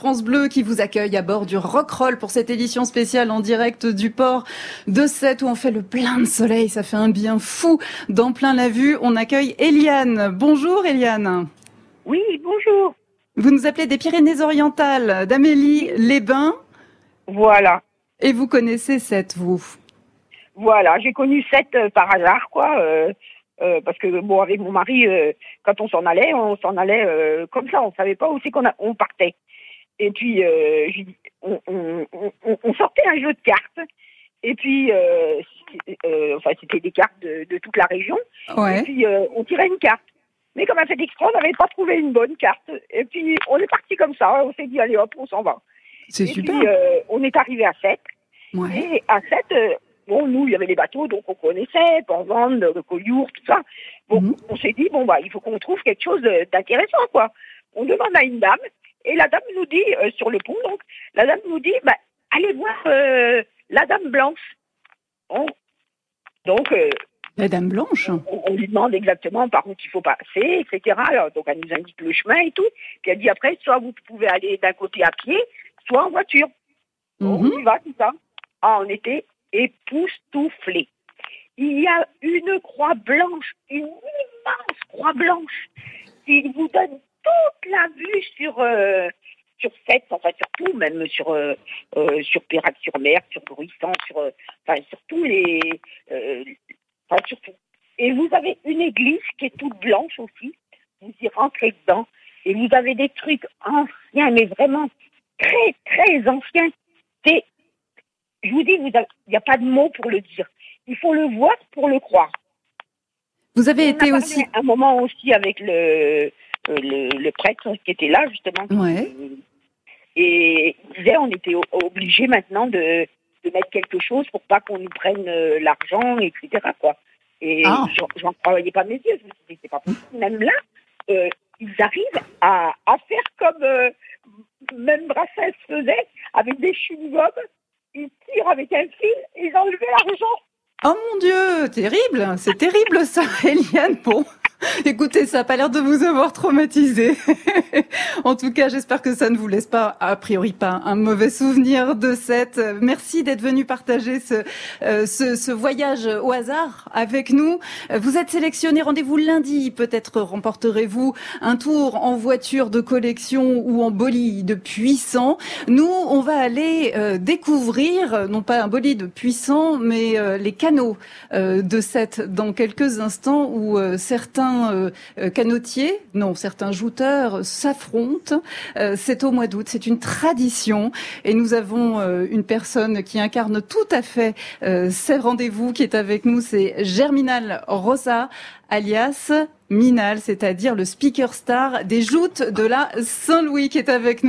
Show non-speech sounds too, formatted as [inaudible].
France Bleu qui vous accueille à bord du Rockroll pour cette édition spéciale en direct du port de Sète où on fait le plein de soleil. Ça fait un bien fou dans plein la vue. On accueille Eliane. Bonjour Eliane. Oui, bonjour. Vous nous appelez des Pyrénées-Orientales, d'Amélie les Bains. Voilà. Et vous connaissez Sète, vous? Voilà, j'ai connu Sète euh, par hasard, quoi. Euh, euh, parce que bon, avec mon mari, quand on s'en allait, on s'en allait comme ça. On savait pas où c'est qu'on on partait. Et puis, euh, on, on, on, sortait un jeu de cartes. Et puis, euh, euh, enfin, c'était des cartes de, de, toute la région. Ouais. Et puis, euh, on tirait une carte. Mais comme à fait extra, on n'avait pas trouvé une bonne carte. Et puis, on est parti comme ça. On s'est dit, allez hop, on s'en va. C'est super. Puis, euh, on est arrivé à 7. Ouais. Et à 7, euh, bon, nous, il y avait les bateaux, donc on connaissait, Port-Vendre, le Collioure, tout ça. Bon, Mhm. on s'est dit, bon, bah, il faut qu'on trouve quelque chose d'intéressant, quoi. On demande à une dame, et la dame nous dit, euh, sur le pont, donc, la dame nous dit, bah, allez voir euh, la dame blanche. On- donc, euh, La Dame Blanche? on, on lui demande exactement par où il faut passer, etc. Alors, donc, elle nous indique le chemin et tout. Puis elle dit après, soit vous pouvez aller d'un côté à pied, soit en voiture. Bon, Mhm. On y va, tout ça. Ah, on était époustouflés. Il y a une croix blanche, une immense croix blanche. Il vous donne toute la vue sur euh, sur Sète, enfin sur tout, même sur euh, euh, sur Pérac-sur-Mer, sur Bruissant, sur euh, enfin sur tous les enfin sur tout. Et vous avez une église qui est toute blanche aussi. Vous y rentrez dedans et vous avez des trucs anciens, mais vraiment très très anciens. C'est, je vous dis, il n'y a pas de mots pour le dire. Il faut le voir pour le croire. Vous avez On été aussi. un moment aussi avec le, le, le prêtre qui était là justement. Ouais. Et il disait on était obligé maintenant de, de mettre quelque chose pour pas qu'on nous prenne euh, l'argent, etc. Quoi. Et Ah. j'en- croyais pas mes yeux. Je me suis dit c'est pas possible. Même là, euh, ils arrivent à, à faire comme euh, même Brassens faisait avec des chewing-gums. Ils tirent avec un fil et ils enlevaient l'argent. Oh mon Dieu, terrible, c'est terrible ça, [laughs] Eliane. Bon, [laughs] écoutez, ça n'a pas l'air de vous avoir traumatisé. [laughs] en tout cas, j'espère que ça ne vous laisse pas, a priori pas, un mauvais souvenir de cette. Merci d'être venu partager ce, euh, ce, ce voyage au hasard avec nous. Euh, Vous êtes sélectionné, rendez-vous lundi. Peut-être remporterez-vous un tour en voiture de collection ou en bolide puissant. Nous, on va aller euh, découvrir, euh, non pas un bolide puissant, mais euh, les canaux euh, de cette dans quelques instants où euh, euh, euh, canotiers, non, certains jouteurs s'affrontent. Euh, c'est au mois d'août, c'est une tradition et nous avons une personne qui incarne tout à fait ces rendez-vous qui est avec nous, c'est Germinal Rosa alias Minal, c'est-à-dire le speaker star des joutes de la Saint-Louis qui est avec nous.